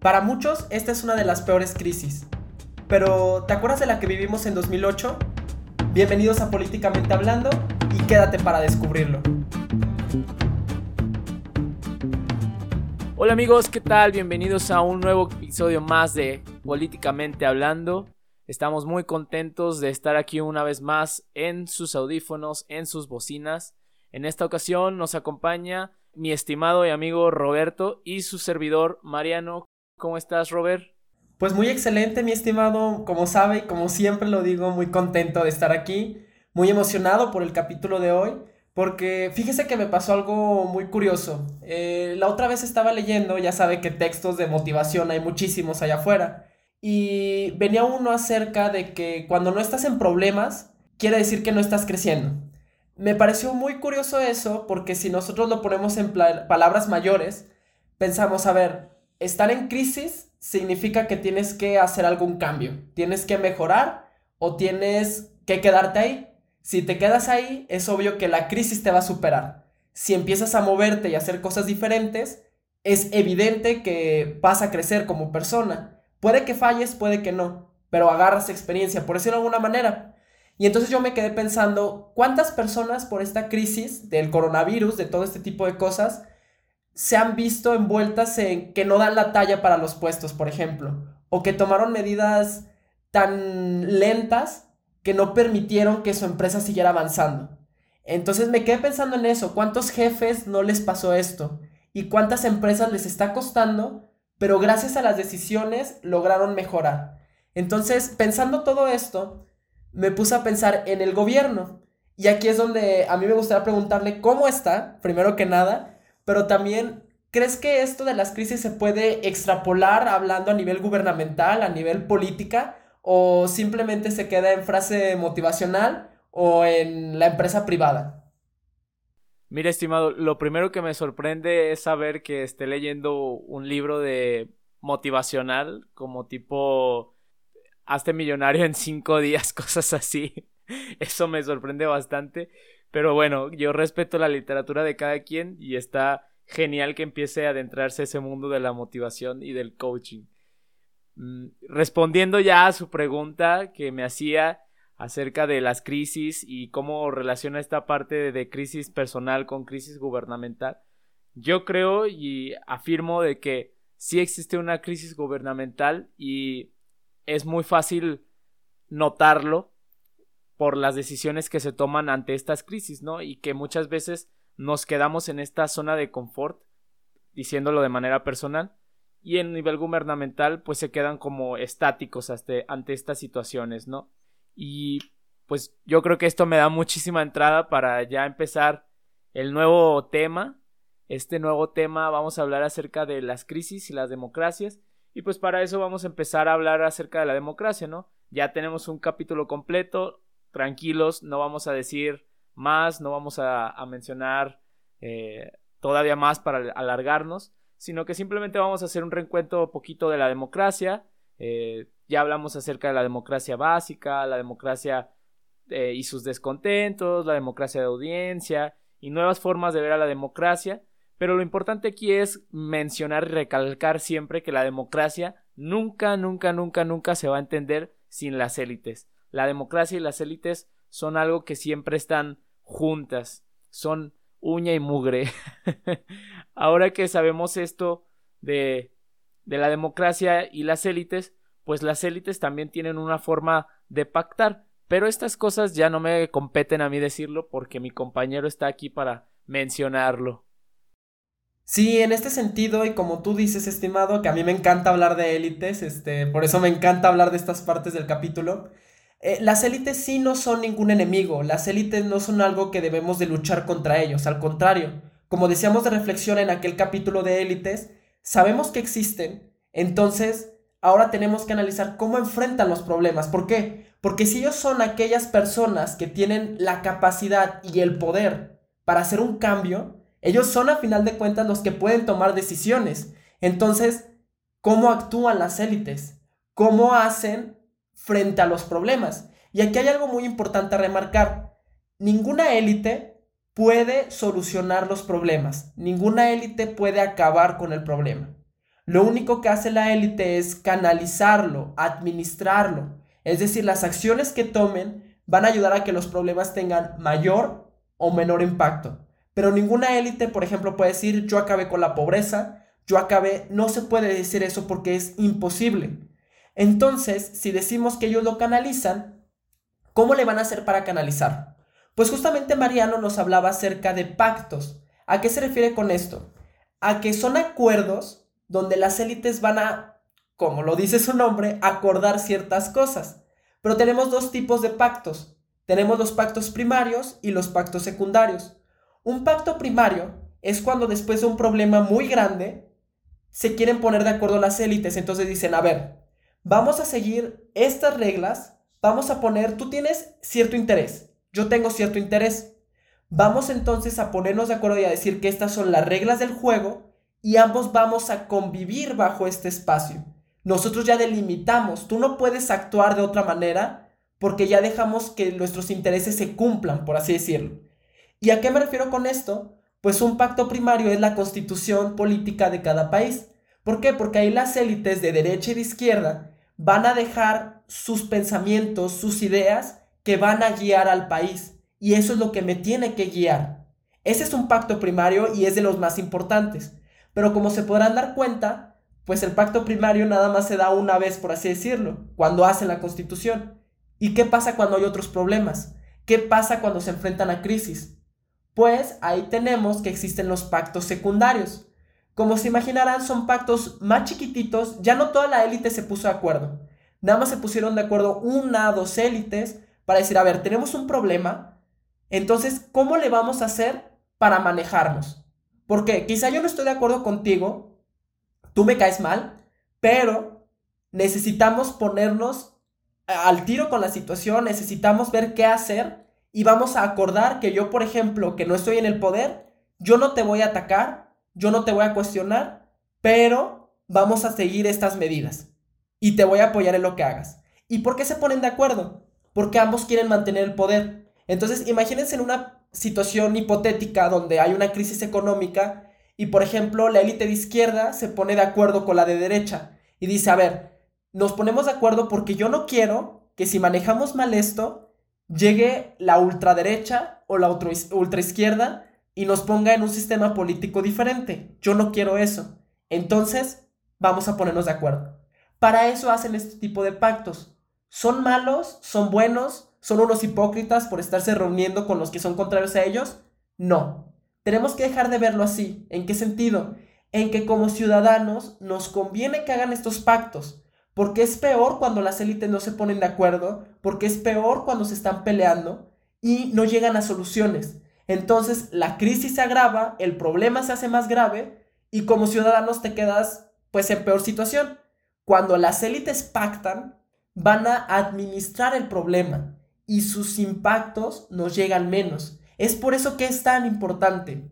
Para muchos, esta es una de las peores crisis. Pero, ¿te acuerdas de la que vivimos en 2008? Bienvenidos a Políticamente Hablando y quédate para descubrirlo. Hola amigos, ¿qué tal? Bienvenidos a un nuevo episodio más de Políticamente Hablando. Estamos muy contentos de estar aquí una vez más en sus audífonos, en sus bocinas. En esta ocasión nos acompaña mi estimado y amigo Roberto y su servidor Mariano. ¿Cómo estás, Robert? Pues muy excelente, mi estimado. Como sabe, como siempre lo digo, muy contento de estar aquí, muy emocionado por el capítulo de hoy, porque fíjese que me pasó algo muy curioso. Eh, la otra vez estaba leyendo, ya sabe que textos de motivación hay muchísimos allá afuera, y venía uno acerca de que cuando no estás en problemas, quiere decir que no estás creciendo. Me pareció muy curioso eso, porque si nosotros lo ponemos en palabras mayores, pensamos, a ver, estar en crisis significa que tienes que hacer algún cambio, tienes que mejorar o tienes que quedarte ahí. Si te quedas ahí, es obvio que la crisis te va a superar. Si empiezas a moverte y a hacer cosas diferentes, es evidente que vas a crecer como persona. Puede que falles, puede que no, pero agarras experiencia, por decirlo de alguna manera. Y entonces yo me quedé pensando, ¿cuántas personas por esta crisis del coronavirus, de todo este tipo de cosas, se han visto envueltas en que no dan la talla para los puestos, por ejemplo, o que tomaron medidas tan lentas que no permitieron que su empresa siguiera avanzando. Entonces me quedé pensando en eso, ¿cuántos jefes no les pasó esto? ¿Y cuántas empresas les está costando? Pero gracias a las decisiones lograron mejorar. Entonces, pensando todo esto, me puse a pensar en el gobierno. Y aquí es donde a mí me gustaría preguntarle cómo está, primero que nada, pero también, ¿crees que esto de las crisis se puede extrapolar hablando a nivel gubernamental, a nivel política, o simplemente se queda en frase motivacional o en la empresa privada? Mira, estimado, lo primero que me sorprende es saber que esté leyendo un libro de motivacional, como tipo hazte millonario en cinco días, cosas así. Eso me sorprende bastante. Pero bueno, yo respeto la literatura de cada quien y está genial que empiece a adentrarse ese mundo de la motivación y del coaching. Mm, respondiendo ya a su pregunta que me hacía acerca de las crisis y cómo relaciona esta parte de crisis personal con crisis gubernamental, yo creo y afirmo de que sí existe una crisis gubernamental y es muy fácil notarlo por las decisiones que se toman ante estas crisis, ¿no? Y que muchas veces nos quedamos en esta zona de confort, diciéndolo de manera personal, y en nivel gubernamental pues se quedan como estáticos ante estas situaciones, ¿no? Y pues yo creo que esto me da muchísima entrada para ya empezar el nuevo tema. Este nuevo tema vamos a hablar acerca de las crisis y las democracias. Y pues para eso vamos a empezar a hablar acerca de la democracia, ¿no? Ya tenemos un capítulo completo, tranquilos, no vamos a decir más, no vamos a, mencionar eh, todavía más para alargarnos, sino que simplemente vamos a hacer un reencuentro poquito de la democracia. Eh, ya hablamos acerca de la democracia básica, la democracia eh, y sus descontentos, la democracia de audiencia y nuevas formas de ver a la democracia. Pero lo importante aquí es mencionar y recalcar siempre que la democracia nunca, nunca, nunca, nunca se va a entender sin las élites la democracia y las élites son algo que siempre están juntas, son uña y mugre. Ahora que sabemos esto de, de la democracia y las élites, pues las élites también tienen una forma de pactar, pero estas cosas ya no me competen a mí decirlo porque mi compañero está aquí para mencionarlo. Sí, en este sentido, y como tú dices, estimado, que a mí me encanta hablar de élites, este, por eso me encanta hablar de estas partes del capítulo. Eh, las élites sí no son ningún enemigo, las élites no son algo que debemos de luchar contra ellos, al contrario, como decíamos de reflexión en aquel capítulo de élites, sabemos que existen, entonces ahora tenemos que analizar cómo enfrentan los problemas. ¿Por qué? Porque si ellos son aquellas personas que tienen la capacidad y el poder para hacer un cambio, ellos son a final de cuentas los que pueden tomar decisiones. Entonces, ¿cómo actúan las élites? ¿Cómo hacen frente a los problemas. Y aquí hay algo muy importante a remarcar. Ninguna élite puede solucionar los problemas. Ninguna élite puede acabar con el problema. Lo único que hace la élite es canalizarlo, administrarlo. Es decir, las acciones que tomen van a ayudar a que los problemas tengan mayor o menor impacto. Pero ninguna élite, por ejemplo, puede decir yo acabé con la pobreza, yo acabé, no se puede decir eso porque es imposible. Entonces, si decimos que ellos lo canalizan, ¿cómo le van a hacer para canalizar? Pues justamente Mariano nos hablaba acerca de pactos. ¿A qué se refiere con esto? A que son acuerdos donde las élites van a, como lo dice su nombre, acordar ciertas cosas. Pero tenemos dos tipos de pactos. Tenemos los pactos primarios y los pactos secundarios. Un pacto primario es cuando después de un problema muy grande se quieren poner de acuerdo las élites. Entonces dicen, a ver, vamos a seguir estas reglas, vamos a poner, tú tienes cierto interés, yo tengo cierto interés. Vamos entonces a ponernos de acuerdo y a decir que estas son las reglas del juego y ambos vamos a convivir bajo este espacio. Nosotros ya delimitamos, tú no puedes actuar de otra manera porque ya dejamos que nuestros intereses se cumplan, por así decirlo. ¿Y a qué me refiero con esto? Pues un pacto primario es la constitución política de cada país. ¿Por qué? Porque ahí las élites de derecha y de izquierda van a dejar sus pensamientos, sus ideas que van a guiar al país. Y eso es lo que me tiene que guiar. Ese es un pacto primario y es de los más importantes. Pero como se podrán dar cuenta, pues el pacto primario nada más se da una vez, por así decirlo, cuando hacen la constitución. ¿Y qué pasa cuando hay otros problemas? ¿Qué pasa cuando se enfrentan a crisis? Pues ahí tenemos que existen los pactos secundarios. Como se imaginarán, son pactos más chiquititos, ya no toda la élite se puso de acuerdo. Nada más se pusieron de acuerdo una, dos élites para decir, a ver, tenemos un problema, entonces, ¿cómo le vamos a hacer para manejarnos? Porque quizá yo no estoy de acuerdo contigo, tú me caes mal, pero necesitamos ponernos al tiro con la situación, necesitamos ver qué hacer y vamos a acordar que yo, por ejemplo, que no estoy en el poder, yo no te voy a atacar, yo no te voy a cuestionar, pero vamos a seguir estas medidas y te voy a apoyar en lo que hagas. ¿Y por qué se ponen de acuerdo? Porque ambos quieren mantener el poder. Entonces, imagínense en una situación hipotética donde hay una crisis económica y, por ejemplo, la élite de izquierda se pone de acuerdo con la de derecha y dice, a ver, nos ponemos de acuerdo porque yo no quiero que si manejamos mal esto, llegue la ultraderecha o la ultraizquierda y nos ponga en un sistema político diferente. Yo no quiero eso. Entonces, vamos a ponernos de acuerdo. Para eso hacen este tipo de pactos. ¿Son malos? ¿Son buenos? ¿Son unos hipócritas por estarse reuniendo con los que son contrarios a ellos? No. Tenemos que dejar de verlo así. ¿En qué sentido? En que como ciudadanos nos conviene que hagan estos pactos, porque es peor cuando las élites no se ponen de acuerdo, porque es peor cuando se están peleando y no llegan a soluciones. Entonces la crisis se agrava, el problema se hace más grave y como ciudadanos te quedas pues en peor situación. Cuando las élites pactan, van a administrar el problema y sus impactos nos llegan menos. Es por eso que es tan importante.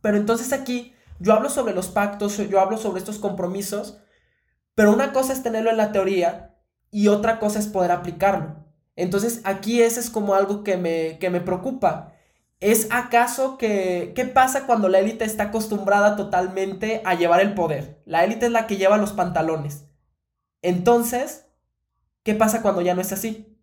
Pero entonces aquí yo hablo sobre los pactos, yo hablo sobre estos compromisos, pero una cosa es tenerlo en la teoría y otra cosa es poder aplicarlo. Entonces aquí ese es como algo que me, que me preocupa. ¿Es acaso que qué pasa cuando la élite está acostumbrada totalmente a llevar el poder? La élite es la que lleva los pantalones. Entonces, ¿qué pasa cuando ya no es así?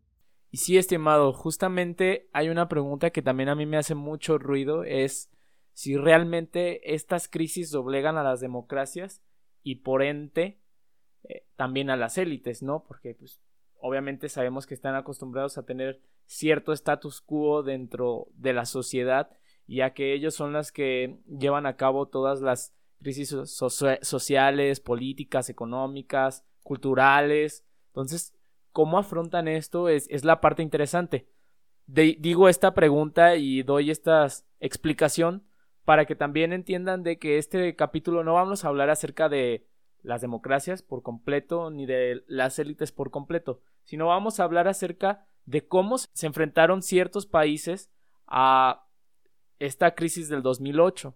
Y sí, estimado, justamente hay una pregunta que también a mí me hace mucho ruido, es si realmente estas crisis doblegan a las democracias y por ente eh, también a las élites, ¿no? Porque pues obviamente sabemos que están acostumbrados a tener cierto status quo dentro de la sociedad, ya que ellos son las que llevan a cabo todas las crisis sociales, políticas, económicas, culturales. Entonces, cómo afrontan esto es, es la parte interesante. digo esta pregunta y doy esta explicación para que también entiendan de que este capítulo no vamos a hablar acerca de las democracias por completo ni de las élites por completo, sino vamos a hablar acerca de cómo se enfrentaron ciertos países a esta crisis del 2008,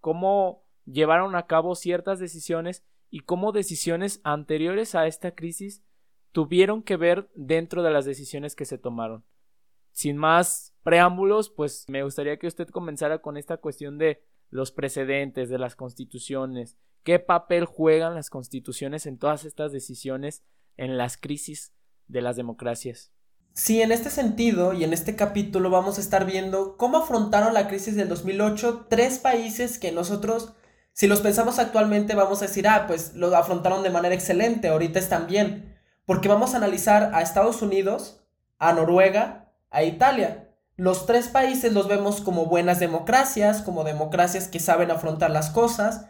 cómo llevaron a cabo ciertas decisiones y cómo decisiones anteriores a esta crisis tuvieron que ver dentro de las decisiones que se tomaron. Sin más preámbulos, pues me gustaría que usted comenzara con esta cuestión de los precedentes, de las constituciones, ¿Qué papel juegan las constituciones en todas estas decisiones, en las crisis de las democracias? Sí, en este sentido y en este capítulo vamos a estar viendo cómo afrontaron la crisis del 2008 tres países que nosotros, si los pensamos actualmente, vamos a decir, ah, pues lo afrontaron de manera excelente, ahorita están bien, porque vamos a analizar a Estados Unidos, a Noruega, a Italia. Los tres países los vemos como buenas democracias, como democracias que saben afrontar las cosas,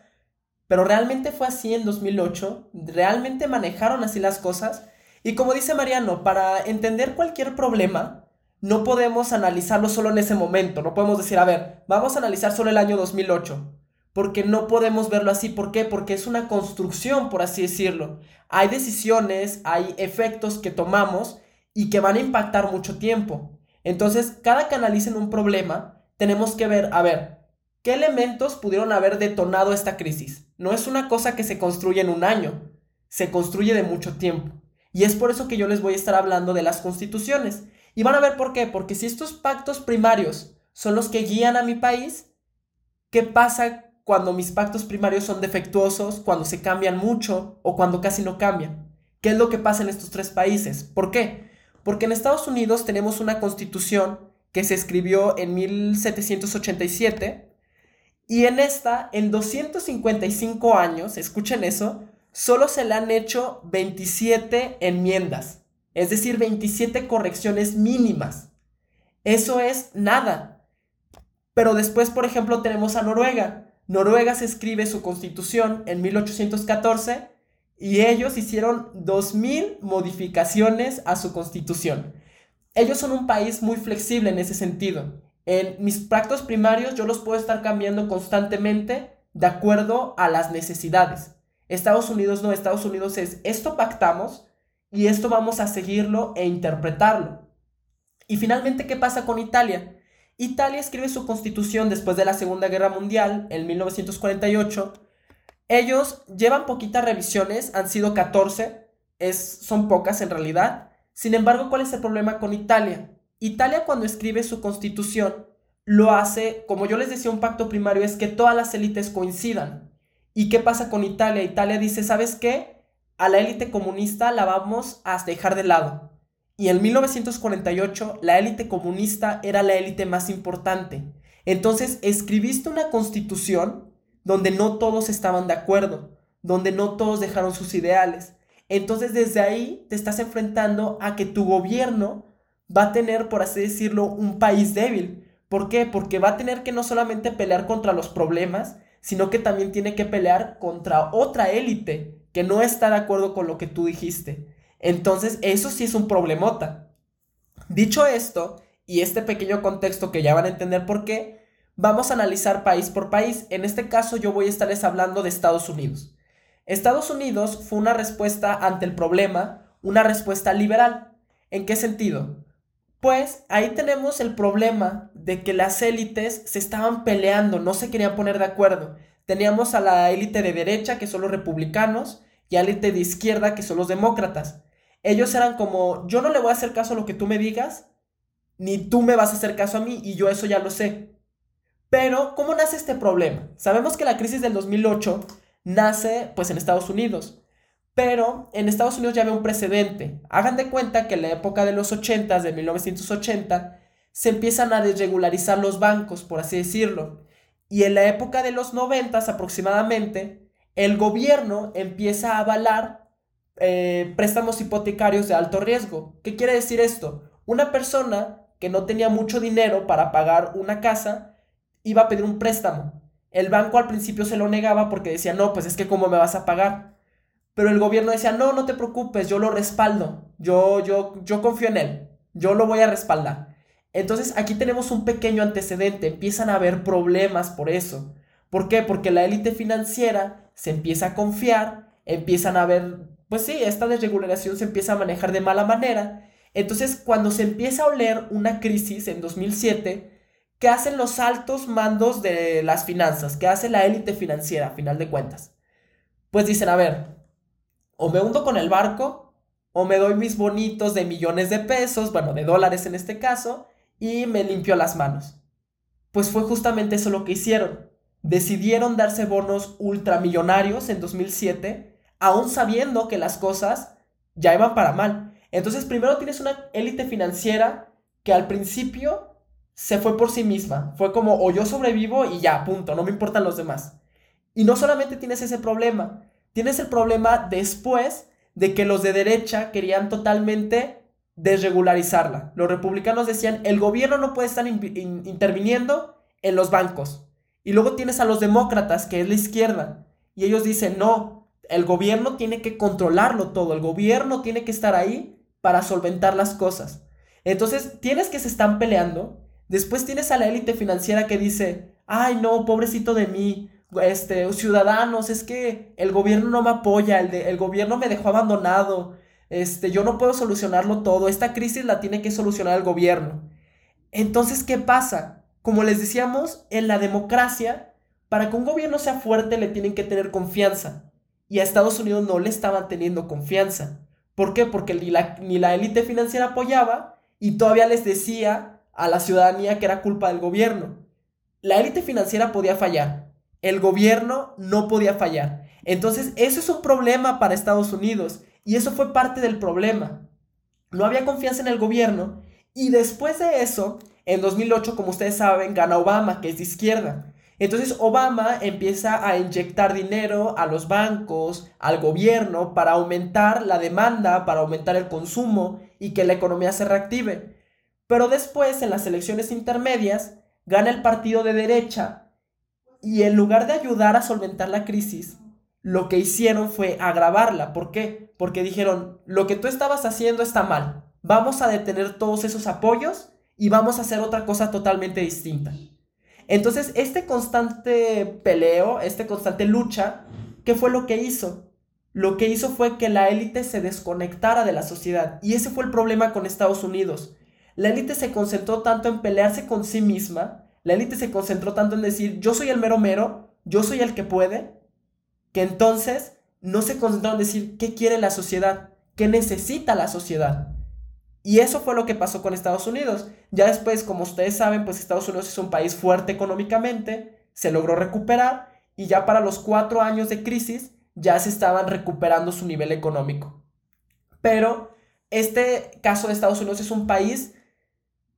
pero realmente fue así en 2008, realmente manejaron así las cosas. Y como dice Mariano, para entender cualquier problema, no podemos analizarlo solo en ese momento, no podemos decir, a ver, vamos a analizar solo el año 2008, porque no podemos verlo así. ¿Por qué? Porque es una construcción, por así decirlo. Hay decisiones, hay efectos que tomamos y que van a impactar mucho tiempo. Entonces, cada que analicen un problema, tenemos que ver, a ver, ¿qué elementos pudieron haber detonado esta crisis? No es una cosa que se construye en un año, se construye de mucho tiempo. Y es por eso que yo les voy a estar hablando de las constituciones. Y van a ver por qué, porque si estos pactos primarios son los que guían a mi país, ¿qué pasa cuando mis pactos primarios son defectuosos, cuando se cambian mucho o cuando casi no cambian? ¿Qué es lo que pasa en estos tres países? ¿Por qué? Porque en Estados Unidos tenemos una constitución que se escribió en 1787 y en esta, en 255 años, escuchen eso, solo se le han hecho 27 enmiendas, es decir, 27 correcciones mínimas. Eso es nada. Pero después, por ejemplo, tenemos a Noruega. Noruega se escribe su constitución en 1814 y ellos hicieron 2.000 modificaciones a su constitución. Ellos son un país muy flexible en ese sentido. En mis pactos primarios yo los puedo estar cambiando constantemente de acuerdo a las necesidades. Estados Unidos no, Estados Unidos es esto pactamos y esto vamos a seguirlo e interpretarlo. Y finalmente, ¿qué pasa con Italia? Italia escribe su constitución después de la Segunda Guerra Mundial, en 1948. Ellos llevan poquitas revisiones, han sido 14, es, son pocas en realidad. Sin embargo, ¿cuál es el problema con Italia? Italia cuando escribe su constitución lo hace, como yo les decía, un pacto primario es que todas las élites coincidan. ¿Y qué pasa con Italia? Italia dice, ¿sabes qué? A la élite comunista la vamos a dejar de lado. Y en 1948 la élite comunista era la élite más importante. Entonces escribiste una constitución donde no todos estaban de acuerdo, donde no todos dejaron sus ideales. Entonces desde ahí te estás enfrentando a que tu gobierno va a tener, por así decirlo, un país débil. ¿Por qué? Porque va a tener que no solamente pelear contra los problemas, sino que también tiene que pelear contra otra élite que no está de acuerdo con lo que tú dijiste. Entonces, eso sí es un problemota. Dicho esto, y este pequeño contexto que ya van a entender por qué, vamos a analizar país por país. En este caso yo voy a estarles hablando de Estados Unidos. Estados Unidos fue una respuesta ante el problema, una respuesta liberal. ¿En qué sentido? Pues ahí tenemos el problema de que las élites se estaban peleando, no se querían poner de acuerdo. Teníamos a la élite de derecha, que son los republicanos, y a la élite de izquierda, que son los demócratas. Ellos eran como, yo no le voy a hacer caso a lo que tú me digas, ni tú me vas a hacer caso a mí, y yo eso ya lo sé. Pero, ¿cómo nace este problema? Sabemos que la crisis del 2008 nace pues en Estados Unidos. Pero en Estados Unidos ya había un precedente. Hagan de cuenta que en la época de los 80, de 1980, se empiezan a desregularizar los bancos, por así decirlo. Y en la época de los 90 aproximadamente, el gobierno empieza a avalar eh, préstamos hipotecarios de alto riesgo. ¿Qué quiere decir esto? Una persona que no tenía mucho dinero para pagar una casa iba a pedir un préstamo. El banco al principio se lo negaba porque decía, no, pues es que cómo me vas a pagar. Pero el gobierno decía, no, no te preocupes, yo lo respaldo, yo, yo, yo confío en él, yo lo voy a respaldar. Entonces aquí tenemos un pequeño antecedente, empiezan a haber problemas por eso. ¿Por qué? Porque la élite financiera se empieza a confiar, empiezan a ver, pues sí, esta desregulación se empieza a manejar de mala manera. Entonces cuando se empieza a oler una crisis en 2007, ¿qué hacen los altos mandos de las finanzas? ¿Qué hace la élite financiera, a final de cuentas? Pues dicen, a ver, o me hundo con el barco, o me doy mis bonitos de millones de pesos, bueno, de dólares en este caso, y me limpio las manos. Pues fue justamente eso lo que hicieron. decidieron darse bonos ultramillonarios en 2007, aún sabiendo que las cosas ya iban para mal. Entonces primero tienes una élite financiera que al principio se fue por sí misma. Fue como, o yo sobrevivo y ya, punto, no me importan los demás. Y no solamente tienes ese problema, tienes el problema después de que los de derecha querían totalmente desregularizarla. Los republicanos decían, el gobierno no puede estar interviniendo en los bancos. Y luego tienes a los demócratas, que es la izquierda, y ellos dicen, no, el gobierno tiene que controlarlo todo, el gobierno tiene que estar ahí para solventar las cosas. Entonces, tienes que se están peleando, después tienes a la élite financiera que dice, ay no, pobrecito de mí, este, ciudadanos, es que el gobierno no me apoya, el, el gobierno me dejó abandonado, este, yo no puedo solucionarlo todo, esta crisis la tiene que solucionar el gobierno. Entonces, ¿qué pasa? Como les decíamos, en la democracia, para que un gobierno sea fuerte le tienen que tener confianza. Y a Estados Unidos no le estaban teniendo confianza. ¿Por qué? Porque ni la, ni la élite financiera apoyaba y todavía les decía a la ciudadanía que era culpa del gobierno. La élite financiera podía fallar, el gobierno no podía fallar. Entonces, eso es un problema para Estados Unidos y eso fue parte del problema. No había confianza en el gobierno y después de eso, en 2008, como ustedes saben, gana Obama, que es de izquierda. Entonces Obama empieza a inyectar dinero a los bancos, al gobierno, para aumentar la demanda, para aumentar el consumo y que la economía se reactive. Pero después, en las elecciones intermedias, gana el partido de derecha y en lugar de ayudar a solventar la crisis, lo que hicieron fue agravarla. ¿Por qué? Porque dijeron, lo que tú estabas haciendo está mal. Vamos a detener todos esos apoyos y vamos a hacer otra cosa totalmente distinta. Entonces, este constante peleo, este constante lucha, ¿qué fue lo que hizo? Lo que hizo fue que la élite se desconectara de la sociedad. Y ese fue el problema con Estados Unidos. La élite se concentró tanto en pelearse con sí misma la élite se concentró tanto en decir, yo soy el mero mero, yo soy el que puede, que entonces no se concentró en decir qué quiere la sociedad, qué necesita la sociedad. Y eso fue lo que pasó con Estados Unidos. Ya después, como ustedes saben, pues Estados Unidos es un país fuerte económicamente, se logró recuperar y ya para los cuatro años de crisis ya se estaban recuperando su nivel económico. Pero este caso de Estados Unidos es un país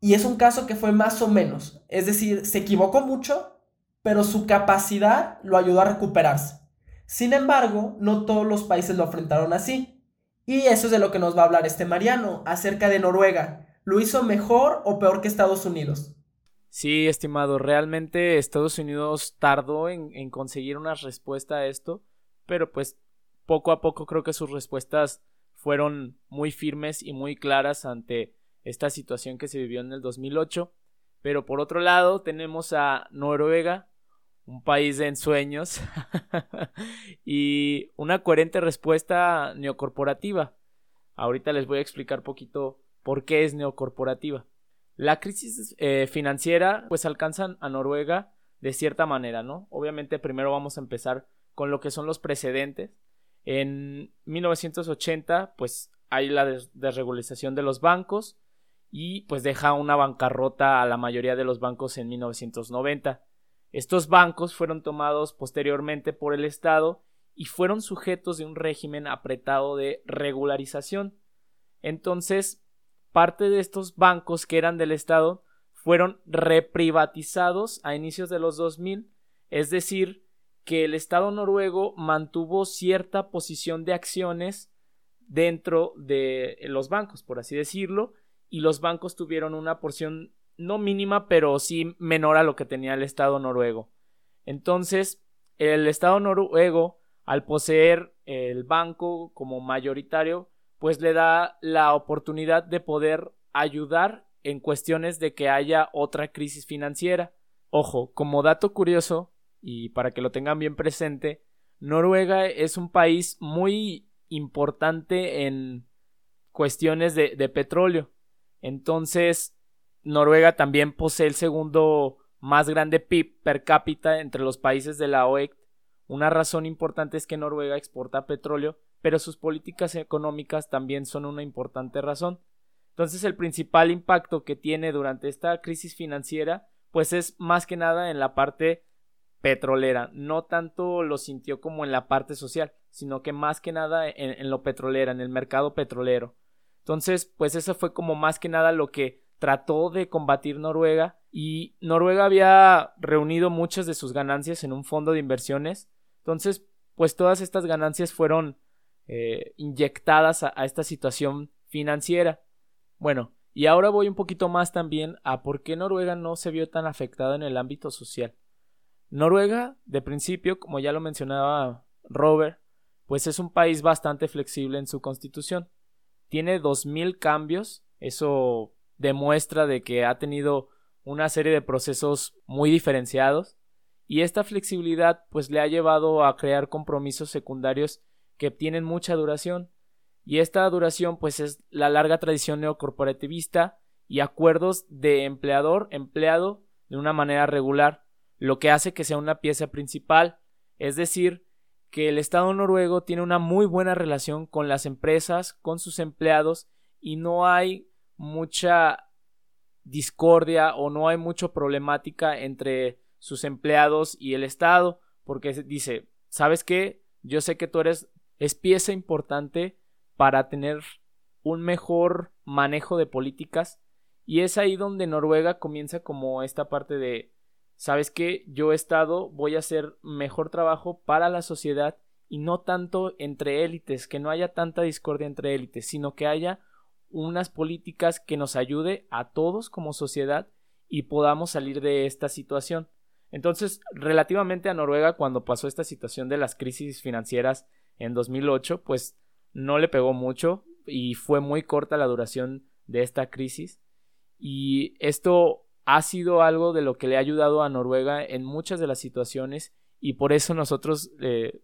y es un caso que fue más o menos. Es decir, se equivocó mucho, pero su capacidad lo ayudó a recuperarse. Sin embargo, no todos los países lo enfrentaron así. Y eso es de lo que nos va a hablar este Mariano, acerca de Noruega. ¿Lo hizo mejor o peor que Estados Unidos? Sí, estimado, realmente Estados Unidos tardó en, en conseguir una respuesta a esto, pero pues poco a poco creo que sus respuestas fueron muy firmes y muy claras ante esta situación que se vivió en el 2008. Pero por otro lado tenemos a Noruega, un país de ensueños y una coherente respuesta neocorporativa. Ahorita les voy a explicar poquito por qué es neocorporativa. La crisis eh, financiera pues alcanzan a Noruega de cierta manera, ¿no? Obviamente primero vamos a empezar con lo que son los precedentes. En 1980 pues hay la desregulización de los bancos, y pues deja una bancarrota a la mayoría de los bancos en 1990. Estos bancos fueron tomados posteriormente por el Estado y fueron sujetos de un régimen apretado de regularización. Entonces, parte de estos bancos que eran del Estado fueron reprivatizados a inicios de los 2000, es decir, que el Estado noruego mantuvo cierta posición de acciones dentro de los bancos, por así decirlo, y los bancos tuvieron una porción no mínima, pero sí menor a lo que tenía el Estado noruego. Entonces, el Estado noruego, al poseer el banco como mayoritario, pues le da la oportunidad de poder ayudar en cuestiones de que haya otra crisis financiera. Ojo, como dato curioso, y para que lo tengan bien presente, Noruega es un país muy importante en cuestiones de, de petróleo. Entonces, Noruega también posee el segundo más grande PIB per cápita entre los países de la OEC. Una razón importante es que Noruega exporta petróleo, pero sus políticas económicas también son una importante razón. Entonces, el principal impacto que tiene durante esta crisis financiera, pues es más que nada en la parte petrolera. No tanto lo sintió como en la parte social, sino que más que nada en, lo petrolera, en el mercado petrolero. Entonces, pues eso fue como más que nada lo que trató de combatir Noruega y Noruega había reunido muchas de sus ganancias en un fondo de inversiones. Entonces, pues todas estas ganancias fueron eh, inyectadas a esta situación financiera. Bueno, y ahora voy un poquito más también a por qué Noruega no se vio tan afectada en el ámbito social. Noruega, de principio, como ya lo mencionaba Robert, pues es un país bastante flexible en su constitución. Tiene 2.000 cambios, eso demuestra de que ha tenido una serie de procesos muy diferenciados y esta flexibilidad pues le ha llevado a crear compromisos secundarios que tienen mucha duración y esta duración pues es la larga tradición neocorporativista y acuerdos de empleador-empleado de una manera regular, lo que hace que sea una pieza principal, es decir, que el Estado noruego tiene una muy buena relación con las empresas, con sus empleados y no hay mucha discordia o no hay mucha problemática entre sus empleados y el Estado, porque dice, ¿sabes qué? Yo sé que tú eres es pieza importante para tener un mejor manejo de políticas y es ahí donde Noruega comienza como esta parte de sabes que yo he estado voy a hacer mejor trabajo para la sociedad y no tanto entre élites que no haya tanta discordia entre élites sino que haya unas políticas que nos ayude a todos como sociedad y podamos salir de esta situación entonces relativamente a Noruega cuando pasó esta situación de las crisis financieras en 2008 pues no le pegó mucho y fue muy corta la duración de esta crisis. Y esto ha sido algo de lo que le ha ayudado a Noruega en muchas de las situaciones y por eso nosotros eh,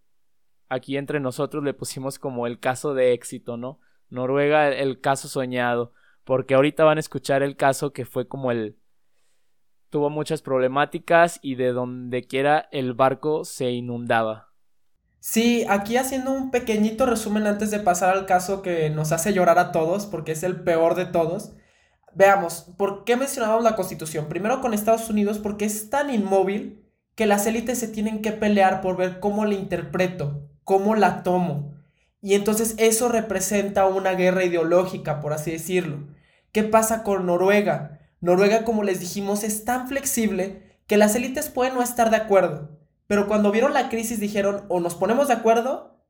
aquí entre nosotros le pusimos como el caso de éxito, ¿no? Noruega el caso soñado, porque ahorita van a escuchar el caso que fue como el tuvo muchas problemáticas y de donde quiera el barco se inundaba. Sí, aquí haciendo un pequeñito resumen antes de pasar al caso que nos hace llorar a todos, porque es el peor de todos. Veamos, ¿por qué mencionábamos la Constitución? Primero con Estados Unidos, porque es tan inmóvil que las élites se tienen que pelear por ver cómo la interpreto, cómo la tomo. Y entonces eso representa una guerra ideológica, por así decirlo. ¿Qué pasa con Noruega? Noruega, como les dijimos, es tan flexible que las élites pueden no estar de acuerdo, pero cuando vieron la crisis dijeron o nos ponemos de acuerdo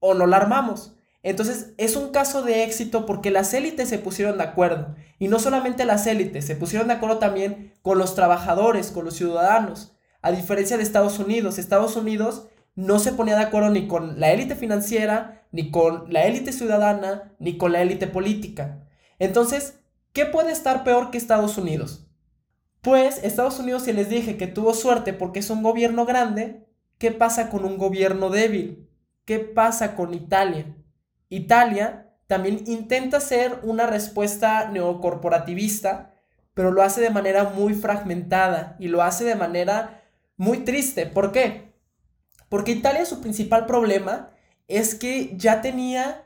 o no la armamos. Entonces es un caso de éxito porque las élites se pusieron de acuerdo. Y no solamente las élites, se pusieron de acuerdo también con los trabajadores, con los ciudadanos. A diferencia de Estados Unidos, Estados Unidos no se ponía de acuerdo ni con la élite financiera, ni con la élite ciudadana, ni con la élite política. Entonces, ¿qué puede estar peor que Estados Unidos? Pues Estados Unidos, si les dije que tuvo suerte porque es un gobierno grande, ¿qué pasa con un gobierno débil? ¿Qué pasa con Italia? Italia también intenta ser una respuesta neocorporativista, pero lo hace de manera muy fragmentada y lo hace de manera muy triste. ¿Por qué? Porque Italia su principal problema es que ya tenía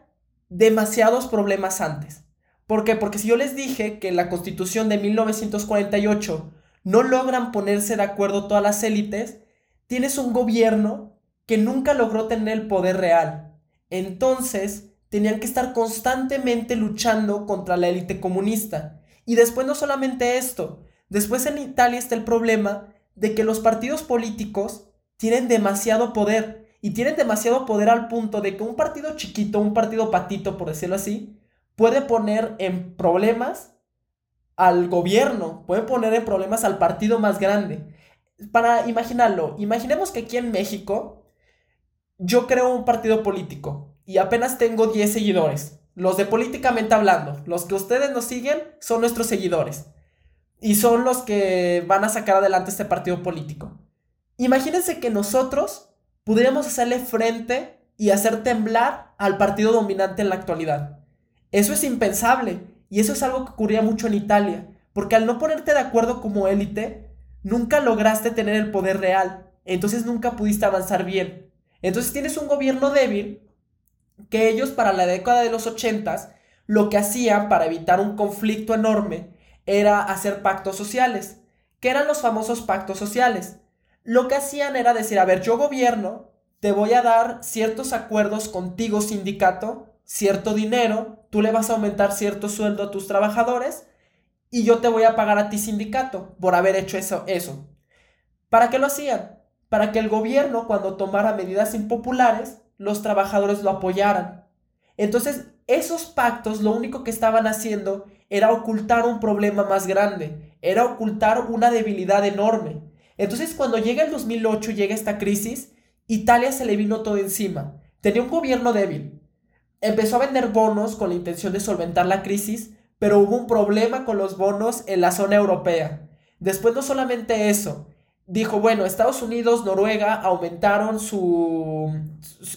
demasiados problemas antes. ¿Por qué? Porque si yo les dije que en la constitución de 1948 no logran ponerse de acuerdo todas las élites, tienes un gobierno que nunca logró tener el poder real. Entonces, tenían que estar constantemente luchando contra la élite comunista. Y después no solamente esto, después en Italia está el problema de que los partidos políticos tienen demasiado poder. Y tienen demasiado poder al punto de que un partido chiquito, un partido patito, por decirlo así, puede poner en problemas al gobierno, puede poner en problemas al partido más grande. Para imaginarlo, imaginemos que aquí en México yo creo un partido político y apenas tengo 10 seguidores. Los de políticamente hablando, los que ustedes nos siguen son nuestros seguidores. Y son los que van a sacar adelante este partido político. Imagínense que nosotros pudiéramos hacerle frente y hacer temblar al partido dominante en la actualidad. Eso es impensable y eso es algo que ocurría mucho en Italia, porque al no ponerte de acuerdo como élite, nunca lograste tener el poder real, entonces nunca pudiste avanzar bien. Entonces tienes un gobierno débil que ellos para la década de los ochentas lo que hacían para evitar un conflicto enorme era hacer pactos sociales. ¿Qué eran los famosos pactos sociales? lo que hacían era decir, a ver, yo gobierno, te voy a dar ciertos acuerdos contigo sindicato, cierto dinero, tú le vas a aumentar cierto sueldo a tus trabajadores y yo te voy a pagar a ti sindicato por haber hecho eso. eso. ¿Para qué lo hacían? Para que el gobierno cuando tomara medidas impopulares, los trabajadores lo apoyaran. Entonces, esos pactos lo único que estaban haciendo era ocultar un problema más grande, era ocultar una debilidad enorme. Entonces, cuando llega el 2008 y llega esta crisis, Italia se le vino todo encima. Tenía un gobierno débil. Empezó a vender bonos con la intención de solventar la crisis, pero hubo un problema con los bonos en la zona europea. Después no solamente eso, dijo, bueno, Estados Unidos, Noruega aumentaron su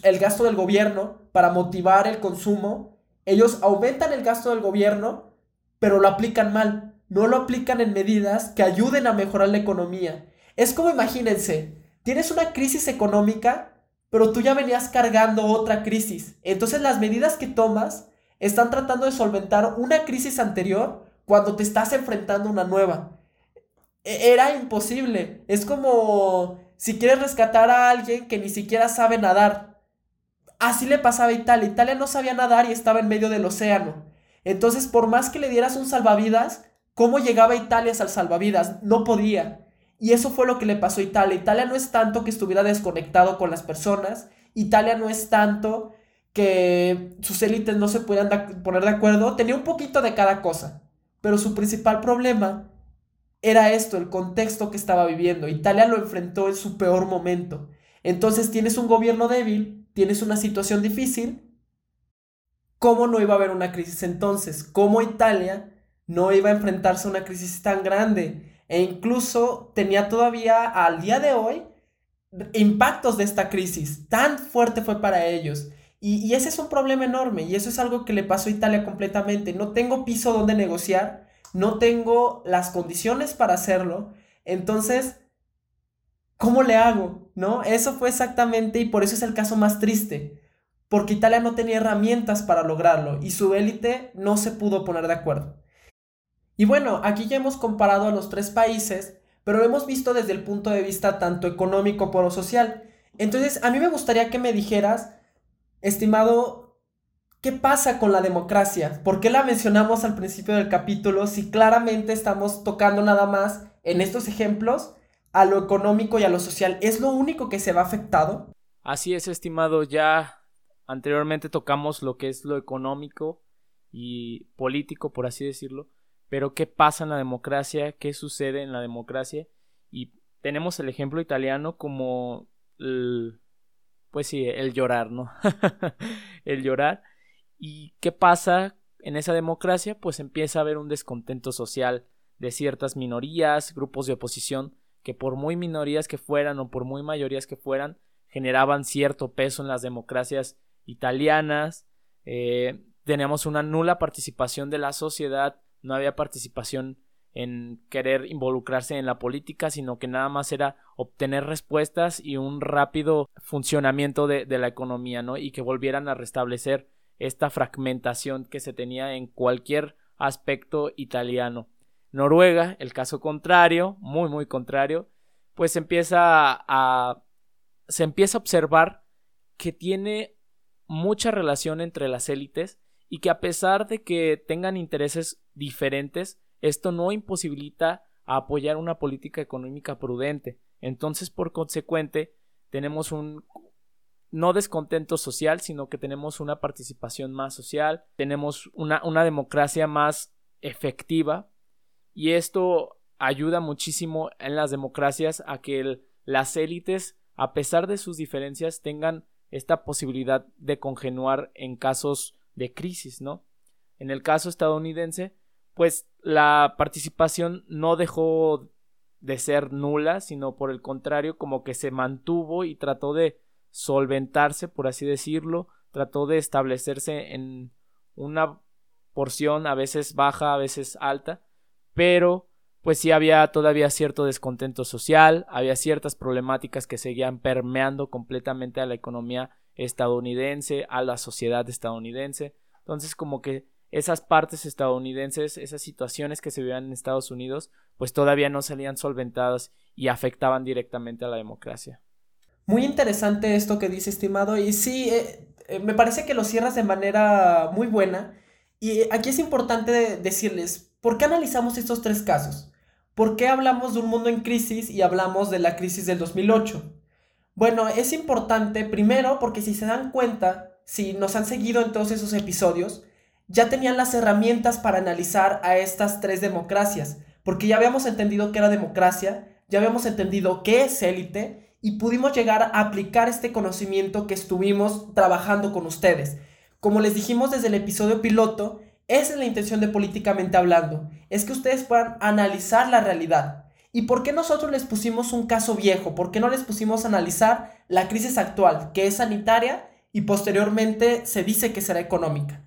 el gasto del gobierno para motivar el consumo. Ellos aumentan el gasto del gobierno, pero lo aplican mal. No lo aplican en medidas que ayuden a mejorar la economía. Es como imagínense, tienes una crisis económica, pero tú ya venías cargando otra crisis. Entonces las medidas que tomas están tratando de solventar una crisis anterior cuando te estás enfrentando a una nueva. E-, era imposible. Es como si quieres rescatar a alguien que ni siquiera sabe nadar. Así le pasaba a Italia. Italia no sabía nadar y estaba en medio del océano. Entonces, por más que le dieras un salvavidas, ¿cómo llegaba Italia al salvavidas? No podía. Y eso fue lo que le pasó a Italia. Italia no es tanto que estuviera desconectado con las personas. Italia no es tanto que sus élites no se pudieran poner de acuerdo. Tenía un poquito de cada cosa. Pero su principal problema era esto, el contexto que estaba viviendo. Italia lo enfrentó en su peor momento. Entonces tienes un gobierno débil, tienes una situación difícil. ¿Cómo no iba a haber una crisis entonces? ¿Cómo Italia no iba a enfrentarse a una crisis tan grande? e incluso tenía todavía al día de hoy impactos de esta crisis. Tan fuerte fue para ellos. Y, ese es un problema enorme y eso es algo que le pasó a Italia completamente. No tengo piso donde negociar, no tengo las condiciones para hacerlo. Entonces, ¿cómo le hago? ¿No? Eso fue exactamente y por eso es el caso más triste. Porque Italia no tenía herramientas para lograrlo y su élite no se pudo poner de acuerdo. Y bueno, aquí ya hemos comparado a los tres países, pero lo hemos visto desde el punto de vista tanto económico como social. Entonces, a mí me gustaría que me dijeras, estimado, ¿qué pasa con la democracia? ¿Por qué la mencionamos al principio del capítulo si claramente estamos tocando nada más en estos ejemplos a lo económico y a lo social? ¿Es lo único que se va afectado? Así es, estimado, ya anteriormente tocamos lo que es lo económico y político, por así decirlo pero ¿qué pasa en la democracia? ¿Qué sucede en la democracia? Y tenemos el ejemplo italiano como, el, pues sí, el llorar, ¿no? el llorar. ¿Y qué pasa en esa democracia? Pues empieza a haber un descontento social de ciertas minorías, grupos de oposición, que por muy minorías que fueran o por muy mayorías que fueran, generaban cierto peso en las democracias italianas. Eh, teníamos una nula participación de la sociedad no había participación en querer involucrarse en la política, sino que nada más era obtener respuestas y un rápido funcionamiento de, la economía, ¿no? Y que volvieran a restablecer esta fragmentación que se tenía en cualquier aspecto italiano. Noruega, el caso contrario, muy muy contrario, pues empieza a se empieza a observar que tiene mucha relación entre las élites y que a pesar de que tengan intereses diferentes, esto no imposibilita apoyar una política económica prudente. Entonces, por consecuente, tenemos un no descontento social, sino que tenemos una participación más social, tenemos una, una democracia más efectiva y esto ayuda muchísimo en las democracias a que las élites, a pesar de sus diferencias, tengan esta posibilidad de congenuar en casos de crisis, ¿no? En el caso estadounidense, pues la participación no dejó de ser nula, sino por el contrario, como que se mantuvo y trató de solventarse, por así decirlo, trató de establecerse en una porción a veces baja, a veces alta, pero pues sí había todavía cierto descontento social, había ciertas problemáticas que seguían permeando completamente a la economía estadounidense, a la sociedad estadounidense. Entonces como que esas partes estadounidenses, esas situaciones que se vivían en Estados Unidos, pues todavía no salían solventadas y afectaban directamente a la democracia. Muy interesante esto que dice, estimado, y sí, eh, eh, me parece que lo cierras de manera muy buena. Y aquí es importante decirles, ¿por qué analizamos estos tres casos? ¿Por qué hablamos de un mundo en crisis y hablamos de la crisis del 2008? Bueno, es importante primero porque si se dan cuenta, si nos han seguido en todos esos episodios, ya tenían las herramientas para analizar a estas tres democracias, porque ya habíamos entendido que era democracia, ya habíamos entendido qué es élite y pudimos llegar a aplicar este conocimiento que estuvimos trabajando con ustedes. Como les dijimos desde el episodio piloto, esa es la intención de políticamente hablando, es que ustedes puedan analizar la realidad. ¿Y por qué nosotros les pusimos un caso viejo? ¿Por qué no les pusimos a analizar la crisis actual, que es sanitaria y posteriormente se dice que será económica?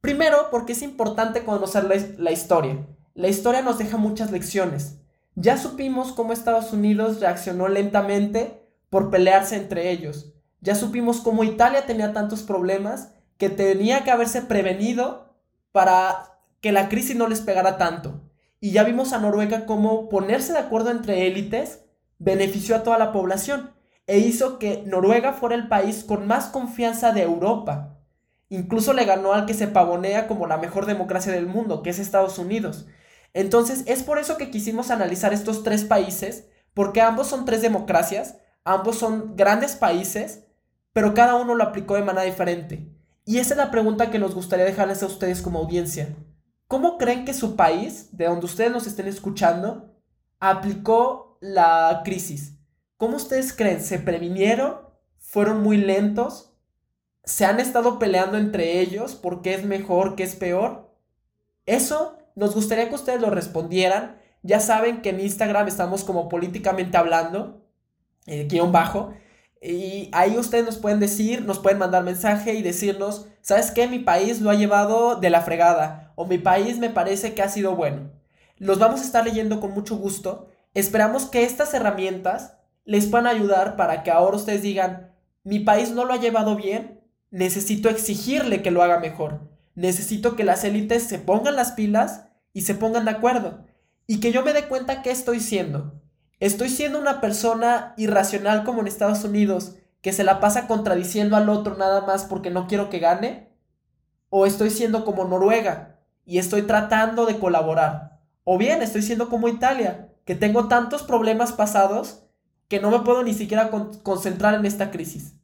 Primero, porque es importante conocer la, historia. La historia nos deja muchas lecciones. Ya supimos cómo Estados Unidos reaccionó lentamente por pelearse entre ellos. Ya supimos cómo Italia tenía tantos problemas que tenía que haberse prevenido para que la crisis no les pegara tanto. Y ya vimos a Noruega cómo ponerse de acuerdo entre élites benefició a toda la población e hizo que Noruega fuera el país con más confianza de Europa. Incluso le ganó al que se pavonea como la mejor democracia del mundo, que es Estados Unidos. Entonces es por eso que quisimos analizar estos tres países, porque ambos son tres democracias, ambos son grandes países, pero cada uno lo aplicó de manera diferente. Y esa es la pregunta que nos gustaría dejarles a ustedes como audiencia. ¿Cómo creen que su país, de donde ustedes nos estén escuchando, aplicó la crisis? ¿Cómo ustedes creen? ¿Se previnieron? ¿Fueron muy lentos? se han estado peleando entre ellos por qué es mejor, qué es peor. Eso nos gustaría que ustedes lo respondieran. Ya saben que en Instagram estamos como políticamente hablando, guion bajo. Y ahí ustedes nos pueden decir, nos pueden mandar mensaje y decirnos, ¿sabes qué? Mi país lo ha llevado de la fregada. O mi país me parece que ha sido bueno. Los vamos a estar leyendo con mucho gusto. Esperamos que estas herramientas les puedan ayudar para que ahora ustedes digan, mi país no lo ha llevado bien, necesito exigirle que lo haga mejor. Necesito que las élites se pongan las pilas y se pongan de acuerdo. Y que yo me dé cuenta que estoy siendo. Estoy siendo una persona irracional como en Estados Unidos, que se la pasa contradiciendo al otro nada más porque no quiero que gane. O estoy siendo como Noruega y estoy tratando de colaborar. O bien estoy siendo como Italia, que tengo tantos problemas pasados que no me puedo ni siquiera concentrar en esta crisis.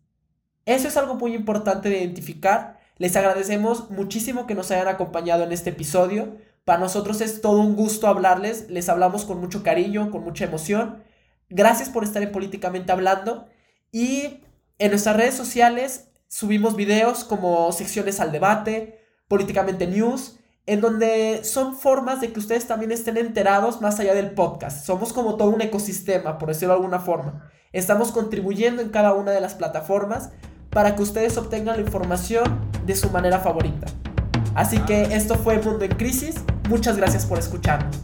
Eso es algo muy importante de identificar. Les agradecemos muchísimo que nos hayan acompañado en este episodio. Para nosotros es todo un gusto hablarles. Les hablamos con mucho cariño, con mucha emoción. Gracias por estar en Políticamente Hablando. Y en nuestras redes sociales subimos videos como secciones al debate, Políticamente News, en donde son formas de que ustedes también estén enterados más allá del podcast. Somos como todo un ecosistema, por decirlo de alguna forma. Estamos contribuyendo en cada una de las plataformas para que ustedes obtengan la información de su manera favorita. Así que esto fue Mundo en Crisis. Muchas gracias por escucharnos.